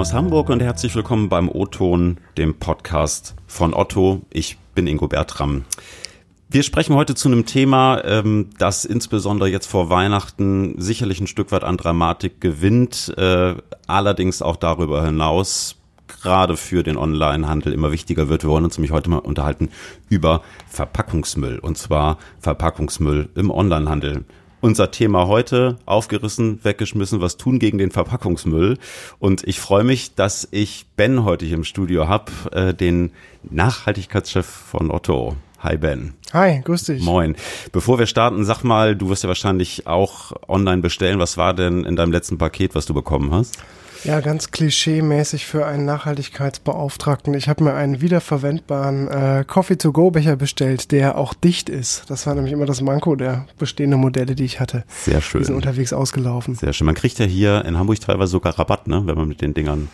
aus Hamburg und herzlich willkommen beim O-Ton, dem Podcast von Otto. Ich bin Ingo Bertram. Wir sprechen heute zu einem Thema, ähm, das insbesondere jetzt vor Weihnachten sicherlich ein Stück weit an Dramatik gewinnt, äh, allerdings auch darüber hinaus gerade für den Onlinehandel immer wichtiger wird. Wir wollen uns nämlich heute mal unterhalten über Verpackungsmüll und zwar Verpackungsmüll im Onlinehandel unser Thema heute aufgerissen, weggeschmissen, was tun gegen den Verpackungsmüll. Und ich freue mich, dass ich Ben heute hier im Studio habe, äh, den Nachhaltigkeitschef von Otto. Hi Ben. Hi, grüß dich. Moin. Bevor wir starten, sag mal, du wirst ja wahrscheinlich auch online bestellen. Was war denn in deinem letzten Paket, was du bekommen hast? Ja, ganz klischee-mäßig für einen Nachhaltigkeitsbeauftragten. Ich habe mir einen wiederverwendbaren äh, Coffee-to-go-Becher bestellt, der auch dicht ist. Das war nämlich immer das Manko der bestehenden Modelle, die ich hatte. Sehr schön. Die sind unterwegs ausgelaufen. Sehr schön. Man kriegt ja hier in Hamburg teilweise sogar Rabatt, ne, wenn man mit den Dingern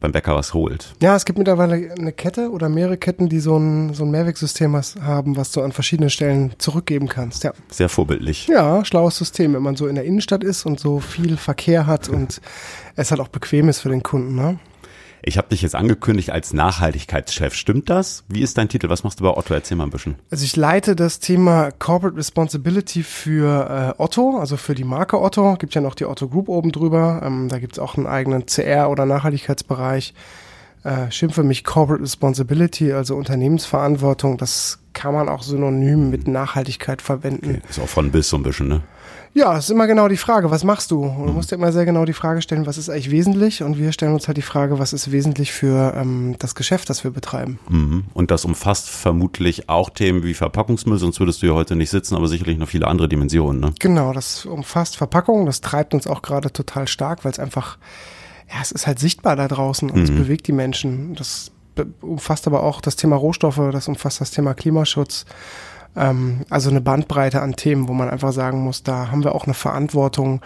beim Bäcker was holt. Ja, es gibt mittlerweile eine Kette oder mehrere Ketten, die so ein, so ein Mehrwegsystem haben, was du an verschiedenen Stellen zurückgeben kannst. Ja. Sehr vorbildlich. Ja, schlaues System, wenn man so in der Innenstadt ist und so viel Verkehr hat und es halt auch bequem ist für den Kunden. Ne? Ich habe dich jetzt angekündigt als Nachhaltigkeitschef. Stimmt das? Wie ist dein Titel? Was machst du bei Otto? Erzähl mal ein bisschen. Also ich leite das Thema Corporate Responsibility für äh, Otto, also für die Marke Otto. Gibt ja noch die Otto Group oben drüber. Ähm, da gibt's auch einen eigenen CR- oder Nachhaltigkeitsbereich. Äh, schimpfe mich Corporate Responsibility, also Unternehmensverantwortung. Das kann man auch synonym mit Nachhaltigkeit verwenden. Okay. Ist auch von bis so ein bisschen, ne? Ja, ist immer genau die Frage, was machst du? Du musst dir immer sehr genau die Frage stellen, was ist eigentlich wesentlich? Und wir stellen uns halt die Frage, was ist wesentlich für ähm, das Geschäft, das wir betreiben. Mhm. Und das umfasst vermutlich auch Themen wie Verpackungsmüll, sonst würdest du ja heute nicht sitzen, aber sicherlich noch viele andere Dimensionen. Ne? Genau, das umfasst Verpackung, das treibt uns auch gerade total stark, weil es einfach, ja, es ist halt sichtbar da draußen und mhm. es bewegt die Menschen. Das umfasst aber auch das Thema Rohstoffe, das umfasst das Thema Klimaschutz ähm, also eine Bandbreite an Themen, wo man einfach sagen muss, da haben wir auch eine Verantwortung,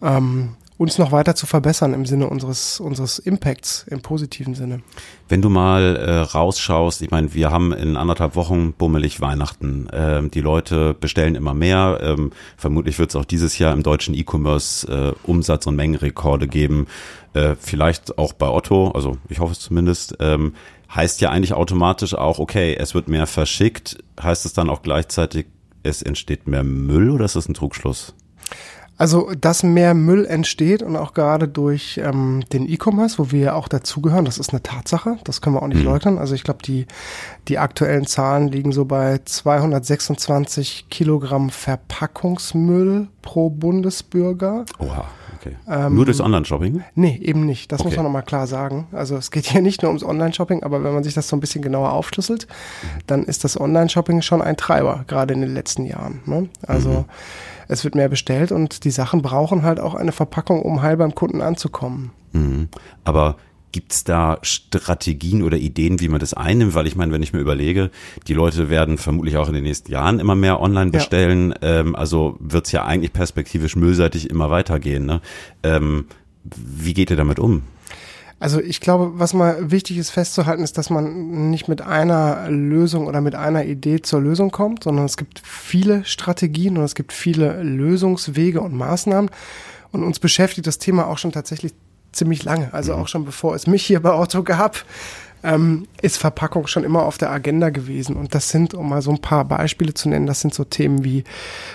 ähm, uns noch weiter zu verbessern im Sinne unseres, unseres Impacts, im positiven Sinne. Wenn du mal äh, rausschaust, ich meine, wir haben in anderthalb Wochen bummelig Weihnachten. Ähm, die Leute bestellen immer mehr. Ähm, vermutlich wird es auch dieses Jahr im deutschen E-Commerce äh, Umsatz- und Mengenrekorde geben. Äh, vielleicht auch bei Otto, also ich hoffe es zumindest. Ähm, heißt ja eigentlich automatisch auch, okay, es wird mehr verschickt. Heißt es dann auch gleichzeitig, es entsteht mehr Müll oder ist das ein Trugschluss? Also, dass mehr Müll entsteht und auch gerade durch ähm, den E-Commerce, wo wir ja auch dazugehören, das ist eine Tatsache, das können wir auch nicht mhm. leugnen. Also ich glaube, die, die aktuellen Zahlen liegen so bei 226 Kilogramm Verpackungsmüll pro Bundesbürger. Oha. Okay. Ähm, nur durchs Online-Shopping? Nee, eben nicht. Das okay. muss man nochmal klar sagen. Also es geht hier nicht nur ums Online-Shopping, aber wenn man sich das so ein bisschen genauer aufschlüsselt, dann ist das Online-Shopping schon ein Treiber, gerade in den letzten Jahren. Ne? Also mhm. Es wird mehr bestellt und die Sachen brauchen halt auch eine Verpackung, um heil beim Kunden anzukommen. Mhm. Aber Gibt es da Strategien oder Ideen, wie man das einnimmt? Weil ich meine, wenn ich mir überlege, die Leute werden vermutlich auch in den nächsten Jahren immer mehr online bestellen. Ja. Ähm, also wird es ja eigentlich perspektivisch müllseitig immer weitergehen. Ne? Ähm, wie geht ihr damit um? Also ich glaube, was mal wichtig ist festzuhalten, ist, dass man nicht mit einer Lösung oder mit einer Idee zur Lösung kommt, sondern es gibt viele Strategien und es gibt viele Lösungswege und Maßnahmen. Und uns beschäftigt das Thema auch schon tatsächlich ziemlich lange. Also auch schon bevor es mich hier bei Otto gab, ähm, ist Verpackung schon immer auf der Agenda gewesen. Und das sind, um mal so ein paar Beispiele zu nennen, das sind so Themen wie,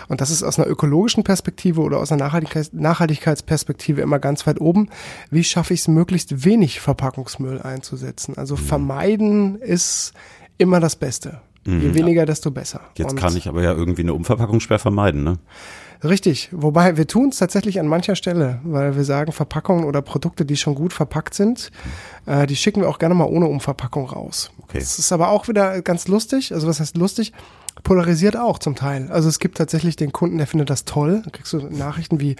und das ist aus einer ökologischen Perspektive oder aus einer Nachhaltigkeits Nachhaltigkeitsperspektive immer ganz weit oben, wie schaffe ich es, möglichst wenig Verpackungsmüll einzusetzen? Also vermeiden ist immer das Beste. Je mhm. weniger, desto besser. Jetzt und kann ich aber ja irgendwie eine Umverpackung schwer vermeiden, ne? Richtig, wobei wir tun es tatsächlich an mancher Stelle, weil wir sagen, Verpackungen oder Produkte, die schon gut verpackt sind, äh, die schicken wir auch gerne mal ohne Umverpackung raus. Okay. Das ist aber auch wieder ganz lustig. Also was heißt lustig? Polarisiert auch zum Teil. Also es gibt tatsächlich den Kunden, der findet das toll. Da kriegst du Nachrichten wie,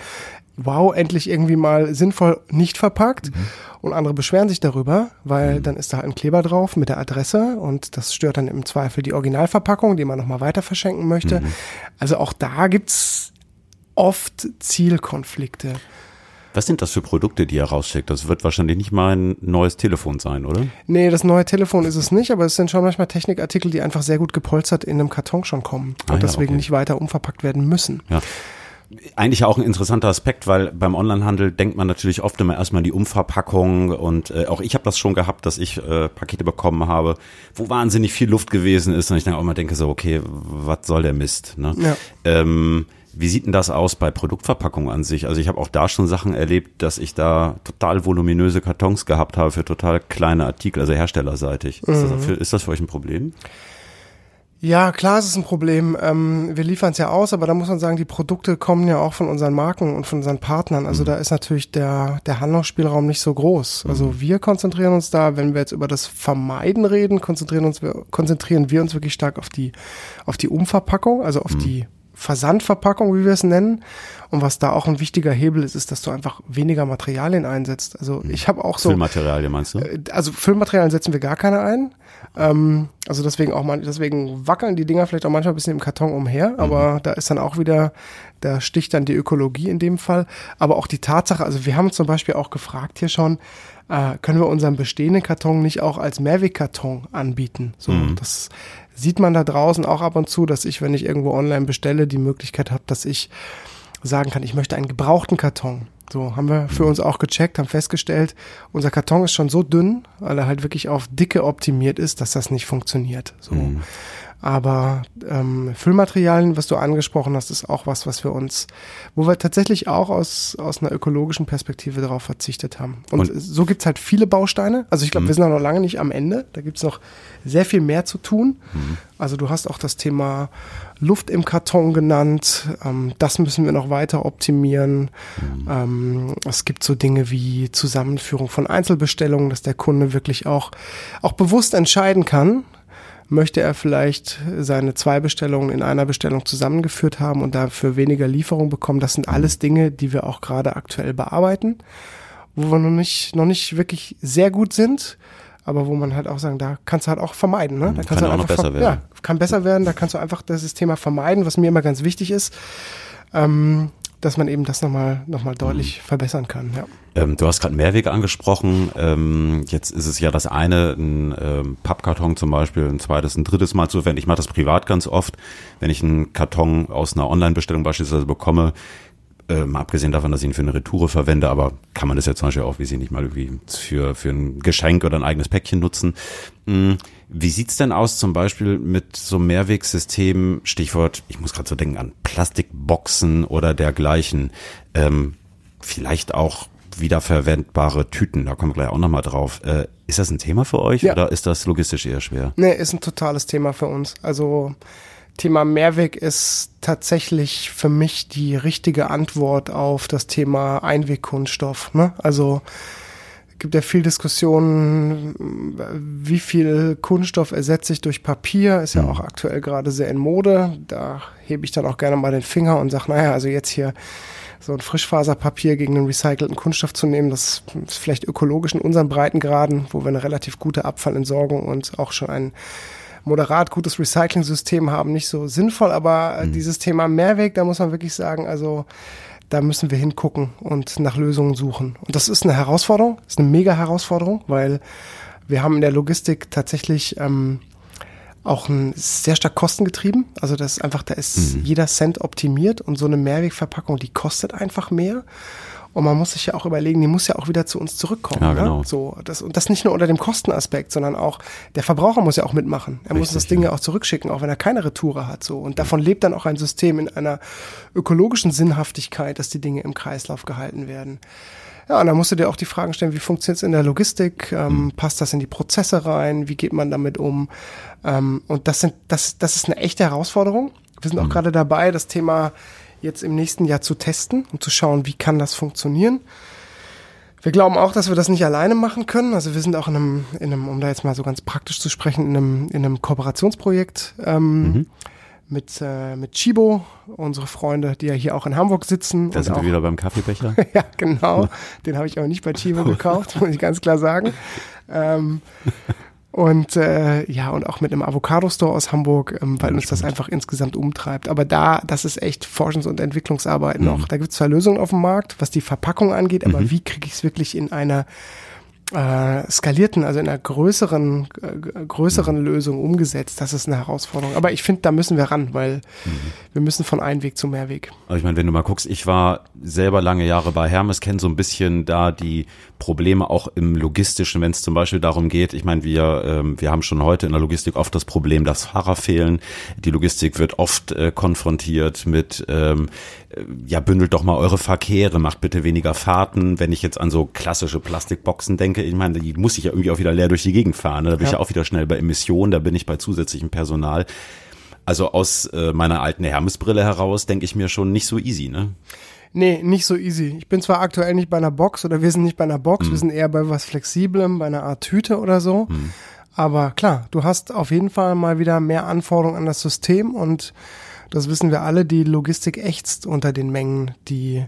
wow, endlich irgendwie mal sinnvoll nicht verpackt. Mhm. Und andere beschweren sich darüber, weil mhm. dann ist da ein Kleber drauf mit der Adresse und das stört dann im Zweifel die Originalverpackung, die man nochmal weiter verschenken möchte. Mhm. Also auch da gibt's oft Zielkonflikte. Was sind das für Produkte, die er rausschickt? Das wird wahrscheinlich nicht mal ein neues Telefon sein, oder? Nee, das neue Telefon ist es nicht, aber es sind schon manchmal Technikartikel, die einfach sehr gut gepolstert in einem Karton schon kommen und ah, ja, deswegen okay. nicht weiter umverpackt werden müssen. Ja. eigentlich auch ein interessanter Aspekt, weil beim Onlinehandel denkt man natürlich oft immer erstmal die Umverpackung und äh, auch ich habe das schon gehabt, dass ich äh, Pakete bekommen habe, wo wahnsinnig viel Luft gewesen ist und ich dann auch immer denke so, okay, was soll der Mist? Ne? Ja. Ähm, wie sieht denn das aus bei Produktverpackungen an sich? Also ich habe auch da schon Sachen erlebt, dass ich da total voluminöse Kartons gehabt habe für total kleine Artikel, also herstellerseitig. Mhm. Ist, das für, ist das für euch ein Problem? Ja, klar, es ist ein Problem. Ähm, wir liefern es ja aus, aber da muss man sagen, die Produkte kommen ja auch von unseren Marken und von unseren Partnern. Also mhm. da ist natürlich der, der Handlungsspielraum nicht so groß. Also mhm. wir konzentrieren uns da, wenn wir jetzt über das Vermeiden reden, konzentrieren uns, konzentrieren wir uns wirklich stark auf die, auf die Umverpackung, also auf mhm. die Versandverpackung, wie wir es nennen. Und was da auch ein wichtiger Hebel ist, ist, dass du einfach weniger Materialien einsetzt. Also hm. ich habe auch so. Füllmaterialien meinst du? Äh, also Füllmaterialien setzen wir gar keine ein. Ähm, also deswegen auch mal, deswegen wackeln die Dinger vielleicht auch manchmal ein bisschen im Karton umher, mhm. aber mhm. da ist dann auch wieder, da sticht dann die Ökologie in dem Fall. Aber auch die Tatsache, also wir haben zum Beispiel auch gefragt hier schon, äh, können wir unseren bestehenden Karton nicht auch als Mehrwegkarton anbieten? So, mhm. das sieht man da draußen auch ab und zu, dass ich, wenn ich irgendwo online bestelle, die Möglichkeit habe, dass ich sagen kann, ich möchte einen gebrauchten Karton. So haben wir für uns auch gecheckt, haben festgestellt, unser Karton ist schon so dünn, weil er halt wirklich auf Dicke optimiert ist, dass das nicht funktioniert. So. Mhm. Aber ähm, Füllmaterialien, was du angesprochen hast, ist auch was, was wir uns, wo wir tatsächlich auch aus, aus einer ökologischen Perspektive darauf verzichtet haben. Und, und so gibt's halt viele Bausteine. Also ich glaube, mhm. wir sind noch lange nicht am Ende. Da gibt's noch sehr viel mehr zu tun. Mhm. Also du hast auch das Thema Luft im Karton genannt. Ähm, das müssen wir noch weiter optimieren. Mhm. Ähm, es gibt so Dinge wie Zusammenführung von Einzelbestellungen, dass der Kunde wirklich auch, auch bewusst entscheiden kann, möchte er vielleicht seine zwei Bestellungen in einer Bestellung zusammengeführt haben und dafür weniger Lieferung bekommen. Das sind alles Dinge, die wir auch gerade aktuell bearbeiten, wo wir noch nicht, noch nicht wirklich sehr gut sind, aber wo man halt auch sagen, da kannst du halt auch vermeiden. Ne? Da kannst kann du auch noch besser werden. Ja, kann besser werden, da kannst du einfach das Thema vermeiden, was mir immer ganz wichtig ist. Ähm, dass man eben das nochmal noch mal deutlich mhm. verbessern kann. Ja. Ähm, du hast gerade Mehrwege angesprochen. Ähm, jetzt ist es ja das eine, ein ähm, Pappkarton zum Beispiel, ein zweites, ein drittes Mal zu verwenden. Ich mache das privat ganz oft, wenn ich einen Karton aus einer Online-Bestellung beispielsweise bekomme, äh, mal abgesehen davon, dass ich ihn für eine Retoure verwende, aber kann man das ja zum Beispiel auch, wie sie nicht mal irgendwie für, für ein Geschenk oder ein eigenes Päckchen nutzen. Mhm. Wie sieht's denn aus zum Beispiel mit so Mehrwegsystemen, Stichwort, ich muss gerade so denken an Plastikboxen oder dergleichen, ähm, vielleicht auch wiederverwendbare Tüten, da kommen wir gleich auch nochmal drauf. Äh, ist das ein Thema für euch ja. oder ist das logistisch eher schwer? Nee, ist ein totales Thema für uns. Also Thema Mehrweg ist tatsächlich für mich die richtige Antwort auf das Thema Einwegkunststoff. Ne? Also gibt ja viel Diskussionen, wie viel Kunststoff ersetze ich durch Papier, ist ja auch aktuell gerade sehr in Mode. Da hebe ich dann auch gerne mal den Finger und sage, naja, also jetzt hier so ein Frischfaserpapier gegen einen recycelten Kunststoff zu nehmen, das ist vielleicht ökologisch in unseren Breitengraden, wo wir eine relativ gute Abfallentsorgung und auch schon ein moderat gutes Recycling-System haben, nicht so sinnvoll, aber mhm. dieses Thema Mehrweg, da muss man wirklich sagen, also da müssen wir hingucken und nach Lösungen suchen. Und das ist eine Herausforderung, ist eine mega Herausforderung, weil wir haben in der Logistik tatsächlich ähm, auch ein sehr stark kostengetrieben. Also das ist einfach, da ist mhm. jeder Cent optimiert und so eine Mehrwegverpackung, die kostet einfach mehr. Und man muss sich ja auch überlegen, die muss ja auch wieder zu uns zurückkommen. Ja, ne? genau. ne? so, das, und das nicht nur unter dem Kostenaspekt, sondern auch der Verbraucher muss ja auch mitmachen. Er Richtig, muss das Ding ja auch zurückschicken, auch wenn er keine Retoure hat. So. Und davon lebt dann auch ein System in einer ökologischen Sinnhaftigkeit, dass die Dinge im Kreislauf gehalten werden. Ja, und dann musst du dir auch die Fragen stellen, wie funktioniert es in der Logistik? Ähm, mhm. Passt das in die Prozesse rein? Wie geht man damit um? Ähm, und das sind, das, das ist eine echte Herausforderung. Wir sind auch mhm. gerade dabei, das Thema jetzt im nächsten Jahr zu testen und zu schauen, wie kann das funktionieren. Wir glauben auch, dass wir das nicht alleine machen können. Also wir sind auch in einem, in einem um da jetzt mal so ganz praktisch zu sprechen, in einem, in einem Kooperationsprojekt ähm, mhm. mit, äh, mit Chibo, unsere Freunde, die ja hier auch in Hamburg sitzen. Da sind wir wieder beim Kaffeebecher. ja, genau. Den habe ich aber nicht bei Chibo gekauft, muss ich ganz klar sagen. Ähm, und äh, ja, und auch mit einem Avocado-Store aus Hamburg, ähm, weil uns das einfach insgesamt umtreibt. Aber da, das ist echt Forschungs- und Entwicklungsarbeit mhm. noch. Da gibt es zwar Lösungen auf dem Markt, was die Verpackung angeht, aber mhm. wie kriege ich es wirklich in einer äh, skalierten, also in einer größeren, äh, größeren mhm. Lösung umgesetzt. Das ist eine Herausforderung. Aber ich finde, da müssen wir ran, weil mhm. wir müssen von einem Weg zu mehr Weg. Aber ich meine, wenn du mal guckst, ich war selber lange Jahre bei Hermes, kenne so ein bisschen da die Probleme auch im Logistischen, wenn es zum Beispiel darum geht, ich meine, wir, ähm, wir haben schon heute in der Logistik oft das Problem, dass Fahrer fehlen. Die Logistik wird oft äh, konfrontiert mit, ähm, äh, ja, bündelt doch mal eure Verkehre, macht bitte weniger Fahrten. Wenn ich jetzt an so klassische Plastikboxen denke, ich meine, die muss ich ja irgendwie auch wieder leer durch die Gegend fahren. Ne? Da bin ja. ich ja auch wieder schnell bei Emissionen, da bin ich bei zusätzlichem Personal. Also aus äh, meiner alten Hermesbrille heraus denke ich mir schon nicht so easy, ne? Nee, nicht so easy. Ich bin zwar aktuell nicht bei einer Box oder wir sind nicht bei einer Box, mhm. wir sind eher bei was Flexiblem, bei einer Art Tüte oder so. Mhm. Aber klar, du hast auf jeden Fall mal wieder mehr Anforderungen an das System und das wissen wir alle, die Logistik ächzt unter den Mengen, die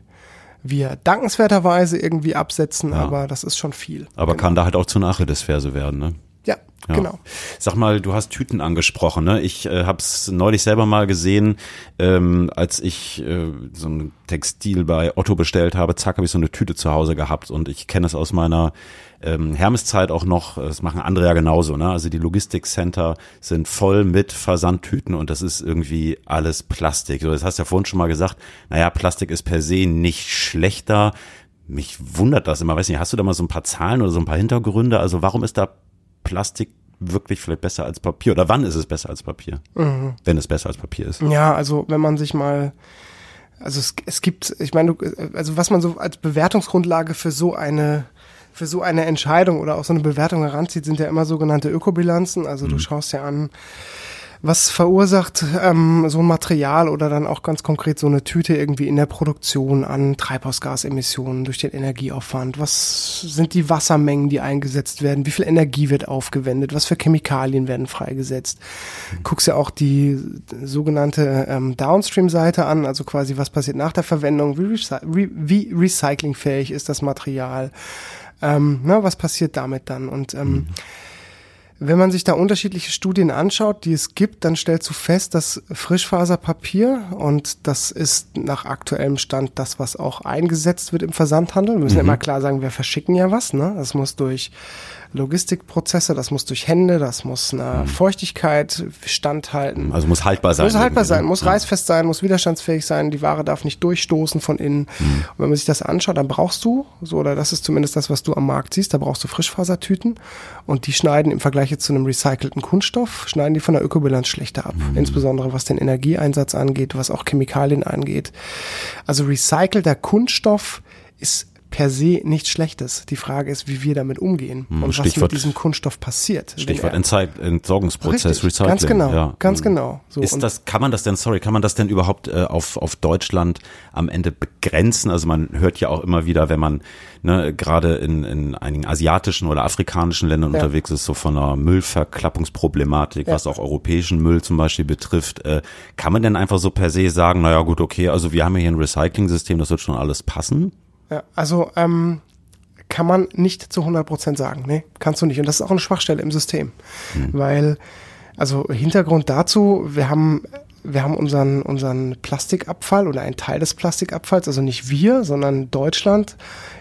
wir dankenswerterweise irgendwie absetzen, ja. aber das ist schon viel. Aber genau. kann da halt auch zur Achillesferse werden, ne? Ja, ja, genau. Sag mal, du hast Tüten angesprochen. Ne? Ich äh, habe es neulich selber mal gesehen, ähm, als ich äh, so ein Textil bei Otto bestellt habe. Zack, habe ich so eine Tüte zu Hause gehabt und ich kenne es aus meiner ähm, Hermeszeit auch noch. Das machen andere ja genauso. Ne? Also die Logistikcenter sind voll mit Versandtüten und das ist irgendwie alles Plastik. So, das hast du ja vorhin schon mal gesagt. Naja, Plastik ist per se nicht schlechter. Mich wundert das immer. Weiß nicht, hast du da mal so ein paar Zahlen oder so ein paar Hintergründe? Also warum ist da Plastik wirklich vielleicht besser als Papier? Oder wann ist es besser als Papier? Mhm. Wenn es besser als Papier ist. Ja, also wenn man sich mal, also es, es gibt, ich meine, also was man so als Bewertungsgrundlage für so eine für so eine Entscheidung oder auch so eine Bewertung heranzieht, sind ja immer sogenannte Ökobilanzen. Also mhm. du schaust ja an, was verursacht ähm, so ein Material oder dann auch ganz konkret so eine Tüte irgendwie in der Produktion an Treibhausgasemissionen durch den Energieaufwand? Was sind die Wassermengen, die eingesetzt werden? Wie viel Energie wird aufgewendet? Was für Chemikalien werden freigesetzt? Guckst ja auch die sogenannte ähm, Downstream-Seite an, also quasi was passiert nach der Verwendung? Wie, recy wie recyclingfähig ist das Material? Ähm, na, was passiert damit dann? Und ähm, mhm wenn man sich da unterschiedliche Studien anschaut, die es gibt, dann stellst du fest, dass Frischfaserpapier, und das ist nach aktuellem Stand das, was auch eingesetzt wird im Versandhandel. Wir müssen mhm. immer klar sagen, wir verschicken ja was. Ne? Das muss durch Logistikprozesse, das muss durch Hände, das muss einer mhm. Feuchtigkeit standhalten. Also muss haltbar sein. Muss haltbar sein, ne? muss ja. reißfest sein, muss widerstandsfähig sein, die Ware darf nicht durchstoßen von innen. Mhm. Und wenn man sich das anschaut, dann brauchst du, so oder das ist zumindest das, was du am Markt siehst, da brauchst du Frischfasertüten und die schneiden im Vergleich zu einem recycelten Kunststoff, schneiden die von der Ökobilanz schlechter ab. Mhm. Insbesondere was den Energieeinsatz angeht, was auch Chemikalien angeht. Also recycelter Kunststoff ist per se nichts Schlechtes. Die Frage ist, wie wir damit umgehen hm, und Stichwort, was mit diesem Kunststoff passiert. Stichwort Entzeit Entsorgungsprozess, Richtig, Recycling. Ganz genau, ja. ganz hm. genau. So, ist das, kann man das denn, sorry, kann man das denn überhaupt äh, auf, auf Deutschland am Ende begrenzen? Also man hört ja auch immer wieder, wenn man ne, gerade in, in einigen asiatischen oder afrikanischen Ländern ja. unterwegs ist, so von einer Müllverklappungsproblematik, ja. was auch europäischen Müll zum Beispiel betrifft, äh, kann man denn einfach so per se sagen, naja gut, okay, also wir haben ja hier ein Recycling-System, das wird schon alles passen? Ja, also ähm, kann man nicht zu 100 Prozent sagen. Nee, kannst du nicht. Und das ist auch eine Schwachstelle im System. Mhm. Weil, also Hintergrund dazu, wir haben wir haben unseren, unseren Plastikabfall oder einen Teil des Plastikabfalls, also nicht wir, sondern Deutschland,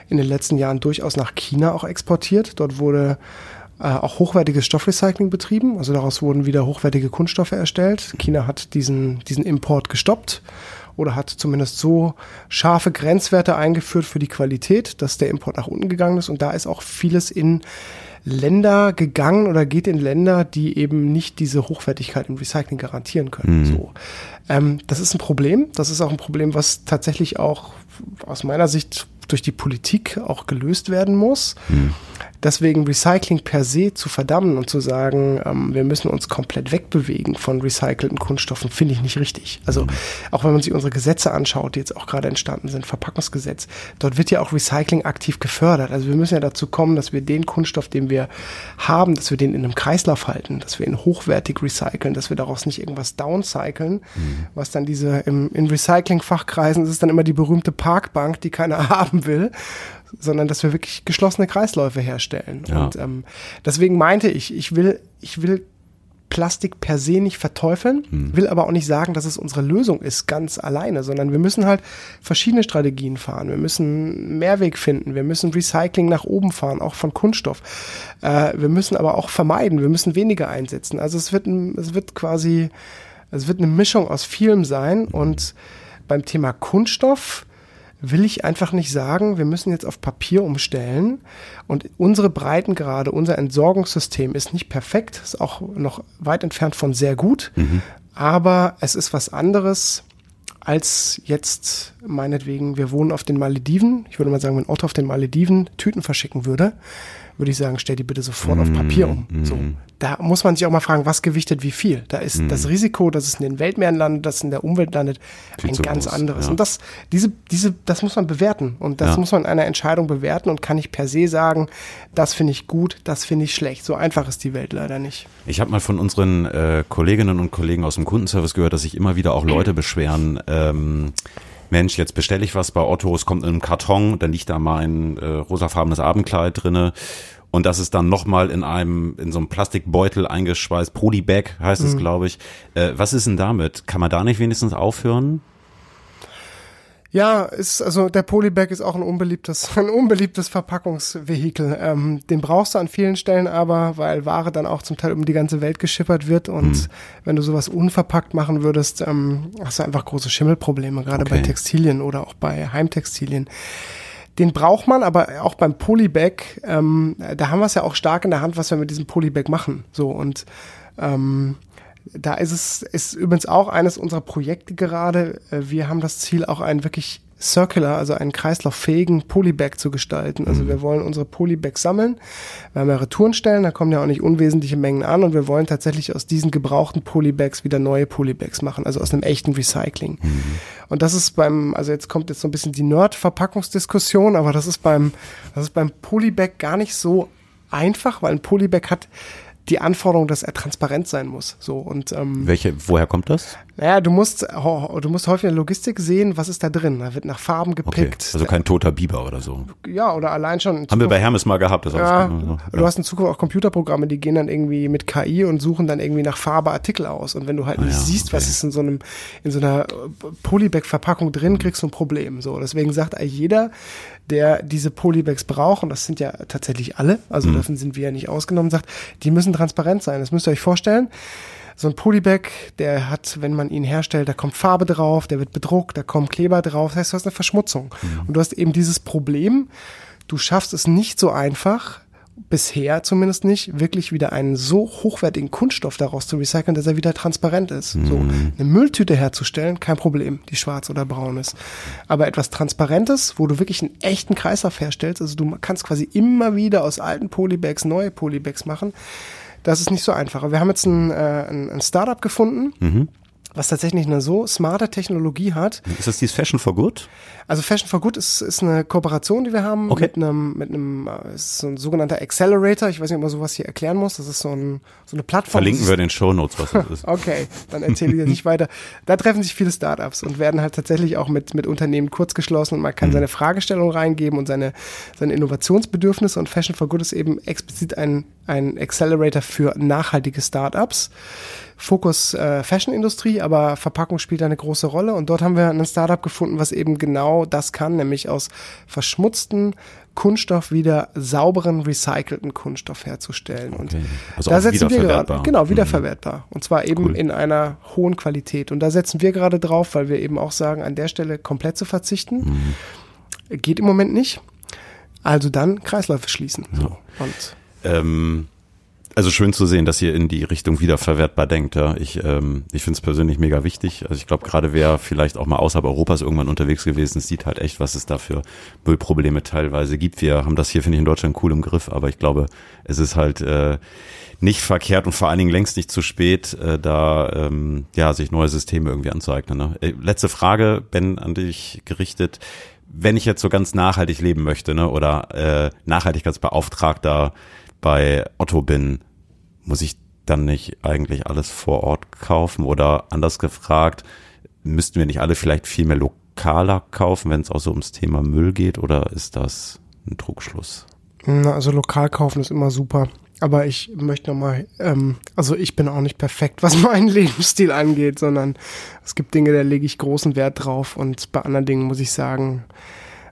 in den letzten Jahren durchaus nach China auch exportiert. Dort wurde äh, auch hochwertiges Stoffrecycling betrieben, also daraus wurden wieder hochwertige Kunststoffe erstellt. China hat diesen, diesen Import gestoppt oder hat zumindest so scharfe Grenzwerte eingeführt für die Qualität, dass der Import nach unten gegangen ist. Und da ist auch vieles in Länder gegangen oder geht in Länder, die eben nicht diese Hochwertigkeit im Recycling garantieren können. Mhm. So. Ähm, das ist ein Problem. Das ist auch ein Problem, was tatsächlich auch aus meiner Sicht durch die Politik auch gelöst werden muss. Mhm. Deswegen Recycling per se zu verdammen und zu sagen, ähm, wir müssen uns komplett wegbewegen von recycelten Kunststoffen, finde ich nicht richtig. Also mhm. auch wenn man sich unsere Gesetze anschaut, die jetzt auch gerade entstanden sind, Verpackungsgesetz, dort wird ja auch Recycling aktiv gefördert. Also wir müssen ja dazu kommen, dass wir den Kunststoff, den wir haben, dass wir den in einem Kreislauf halten, dass wir ihn hochwertig recyceln, dass wir daraus nicht irgendwas downcyclen, mhm. was dann diese im, in Recycling-Fachkreisen ist es dann immer die berühmte Parkbank, die keiner haben will, sondern dass wir wirklich geschlossene Kreisläufe herstellen. Ja. Und ähm, deswegen meinte ich, ich will, ich will Plastik per se nicht verteufeln, hm. will aber auch nicht sagen, dass es unsere Lösung ist, ganz alleine, sondern wir müssen halt verschiedene Strategien fahren. Wir müssen Mehrweg finden, wir müssen Recycling nach oben fahren, auch von Kunststoff. Äh, wir müssen aber auch vermeiden, wir müssen weniger einsetzen. Also es wird, es wird quasi, es wird eine Mischung aus vielem sein und beim Thema Kunststoff will ich einfach nicht sagen, wir müssen jetzt auf Papier umstellen und unsere Breitengrade, unser Entsorgungssystem ist nicht perfekt, ist auch noch weit entfernt von sehr gut, mhm. aber es ist was anderes als jetzt meinetwegen, wir wohnen auf den Malediven. Ich würde mal sagen, wenn Otto auf den Malediven Tüten verschicken würde, würde ich sagen, stell die bitte sofort auf Papier um. Mm, so. Mm. Da muss man sich auch mal fragen, was gewichtet wie viel. Da ist mm. das Risiko, dass es in den Weltmeeren landet, dass es in der Umwelt landet, viel ein ganz groß, anderes. Ja. Und das, diese, diese, das muss man bewerten. Und das ja. muss man in einer Entscheidung bewerten und kann ich per se sagen, das finde ich gut, das finde ich schlecht. So einfach ist die Welt leider nicht. Ich habe mal von unseren äh, Kolleginnen und Kollegen aus dem Kundenservice gehört, dass sich immer wieder auch Leute beschweren, ähm, Mensch, jetzt bestelle ich was bei Otto, es kommt in einem Karton, dann liegt da mein äh, rosafarbenes Abendkleid drinne und das ist dann nochmal in einem, in so einem Plastikbeutel eingeschweißt, Polybag heißt es, mhm. glaube ich. Äh, was ist denn damit? Kann man da nicht wenigstens aufhören? Ja, ist, also der Polybag ist auch ein unbeliebtes, ein unbeliebtes Verpackungsvehikel. Ähm, den brauchst du an vielen Stellen aber, weil Ware dann auch zum Teil um die ganze Welt geschippert wird und hm. wenn du sowas unverpackt machen würdest, ähm, hast du einfach große Schimmelprobleme, gerade okay. bei Textilien oder auch bei Heimtextilien. Den braucht man, aber auch beim Polybag, ähm, da haben wir es ja auch stark in der Hand, was wir mit diesem Polybag machen. So und ähm, da ist es ist übrigens auch eines unserer Projekte gerade. Äh, wir haben das Ziel, auch einen wirklich circular, also einen kreislauffähigen Polybag zu gestalten. Also mhm. wir wollen unsere Polybags sammeln. Wir haben ja Retourenstellen, da kommen ja auch nicht unwesentliche Mengen an und wir wollen tatsächlich aus diesen gebrauchten Polybags wieder neue Polybags machen, also aus einem echten Recycling. Mhm. Und das ist beim, also jetzt kommt jetzt so ein bisschen die Nerd-Verpackungsdiskussion, aber das ist beim, das ist beim Polybag gar nicht so einfach, weil ein Polybag hat die Anforderung, dass er transparent sein muss. So und ähm, welche? Woher kommt das? Naja, du musst du musst häufig in der Logistik sehen, was ist da drin. Da wird nach Farben gepickt. Okay. Also kein toter Biber oder so. Ja, oder allein schon. Haben wir bei Hermes mal gehabt. Das ja, ja. Du hast in Zukunft auch Computerprogramme, die gehen dann irgendwie mit KI und suchen dann irgendwie nach Farbe Artikel aus. Und wenn du halt ah, nicht ja, siehst, okay. was ist in so einem in so einer Polybag-Verpackung drin, kriegst du ein Problem. So, deswegen sagt jeder, der diese Polybags braucht, und das sind ja tatsächlich alle, also mhm. davon sind wir ja nicht ausgenommen, sagt, die müssen transparent sein. Das müsst ihr euch vorstellen. So ein Polybag, der hat, wenn man ihn herstellt, da kommt Farbe drauf, der wird bedruckt, da kommen Kleber drauf. Das heißt, du hast eine Verschmutzung. Mhm. Und du hast eben dieses Problem, du schaffst es nicht so einfach, bisher zumindest nicht, wirklich wieder einen so hochwertigen Kunststoff daraus zu recyceln, dass er wieder transparent ist. Mhm. So eine Mülltüte herzustellen, kein Problem, die schwarz oder braun ist. Aber etwas Transparentes, wo du wirklich einen echten Kreislauf herstellst, also du kannst quasi immer wieder aus alten Polybags neue Polybags machen, das ist nicht so einfach. Wir haben jetzt ein, äh, ein, ein Startup gefunden. Mhm was tatsächlich eine so smarte Technologie hat. Ist das dieses Fashion for Good? Also Fashion for Good ist, ist eine Kooperation, die wir haben okay. mit einem, mit einem äh, ist so ein sogenannter Accelerator. Ich weiß nicht, ob man sowas hier erklären muss. Das ist so, ein, so eine Plattform. Verlinken wir in den Show Notes, was das ist. okay, dann erzähle ich dir nicht weiter. Da treffen sich viele Startups und werden halt tatsächlich auch mit, mit Unternehmen kurzgeschlossen und man kann mhm. seine Fragestellung reingeben und seine, seine Innovationsbedürfnisse und Fashion for Good ist eben explizit ein, ein Accelerator für nachhaltige Startups. Fokus äh, Fashion-Industrie, aber Verpackung spielt eine große Rolle. Und dort haben wir ein Startup gefunden, was eben genau das kann, nämlich aus verschmutzten Kunststoff wieder sauberen, recycelten Kunststoff herzustellen. Und okay. also da setzen wir gerade, genau, mhm. wiederverwertbar. Und zwar eben cool. in einer hohen Qualität. Und da setzen wir gerade drauf, weil wir eben auch sagen, an der Stelle komplett zu verzichten. Mhm. Geht im Moment nicht. Also dann Kreisläufe schließen. So. Und ähm, also schön zu sehen, dass ihr in die Richtung wiederverwertbar denkt. Ja. Ich, ähm, ich finde es persönlich mega wichtig. Also ich glaube, gerade wer vielleicht auch mal außerhalb Europas irgendwann unterwegs gewesen ist, sieht halt echt, was es da für Müllprobleme teilweise gibt. Wir haben das hier, finde ich, in Deutschland cool im Griff, aber ich glaube, es ist halt äh, nicht verkehrt und vor allen Dingen längst nicht zu spät, äh, da ähm, ja sich neue Systeme irgendwie anzueignen. Ne? Äh, letzte Frage, Ben, an dich gerichtet. Wenn ich jetzt so ganz nachhaltig leben möchte, ne, oder äh, Nachhaltigkeitsbeauftragter bei Otto bin, muss ich dann nicht eigentlich alles vor Ort kaufen? Oder anders gefragt, müssten wir nicht alle vielleicht viel mehr lokaler kaufen, wenn es auch so ums Thema Müll geht? Oder ist das ein Trugschluss? Also lokal kaufen ist immer super. aber ich möchte nochmal, ähm, also ich bin auch nicht perfekt, was meinen Lebensstil angeht, sondern es gibt Dinge, da lege ich großen Wert drauf und bei anderen Dingen muss ich sagen,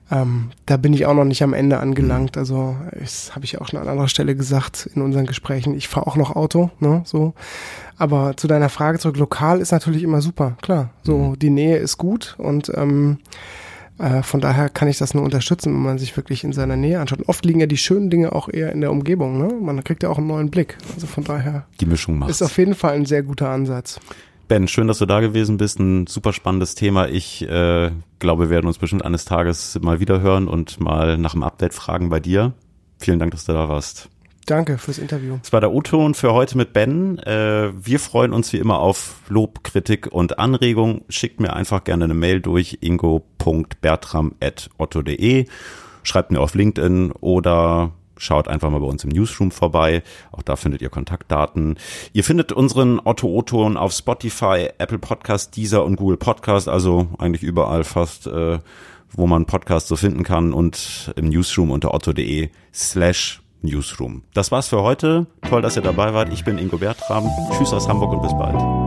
ähm, da bin ich auch noch nicht am Ende angelangt. Also das habe ich auch schon an anderer Stelle gesagt in unseren Gesprächen. Ich fahre auch noch Auto, ne, so. Aber zu deiner Frage zurück, lokal ist natürlich immer super, klar. So, mhm. die Nähe ist gut und ähm, äh, von daher kann ich das nur unterstützen, wenn man sich wirklich in seiner Nähe anschaut. Oft liegen ja die schönen Dinge auch eher in der Umgebung. Ne? Man kriegt ja auch einen neuen Blick. Also von daher die Mischung macht. ist auf jeden Fall ein sehr guter Ansatz. Ben, schön, dass du da gewesen bist. Ein super spannendes Thema. Ich äh, glaube, wir werden uns bestimmt eines Tages mal wieder hören und mal nach einem Update fragen bei dir. Vielen Dank, dass du da warst. Danke fürs Interview. Das war der O-Ton für heute mit Ben. Äh, wir freuen uns wie immer auf Lob, Kritik und Anregung. Schickt mir einfach gerne eine Mail durch ingo.bertram.otto.de. Schreibt mir auf LinkedIn oder schaut einfach mal bei uns im Newsroom vorbei. Auch da findet ihr Kontaktdaten. Ihr findet unseren Otto O-Ton auf Spotify, Apple Podcast, Deezer und Google Podcast, also eigentlich überall fast, äh, wo man Podcast so finden kann und im Newsroom unter otto.de slash Newsroom. Das war's für heute. Toll, dass ihr dabei wart. Ich bin Ingo Bertram. Tschüss aus Hamburg und bis bald.